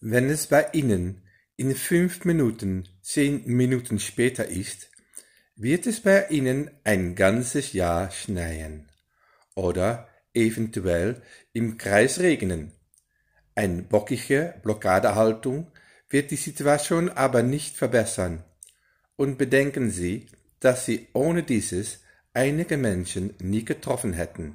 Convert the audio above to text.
Wenn es bei Ihnen in fünf Minuten zehn Minuten später ist, wird es bei Ihnen ein ganzes Jahr schneien oder eventuell im Kreis regnen. Eine bockige Blockadehaltung wird die Situation aber nicht verbessern. Und bedenken Sie, dass Sie ohne dieses einige Menschen nie getroffen hätten.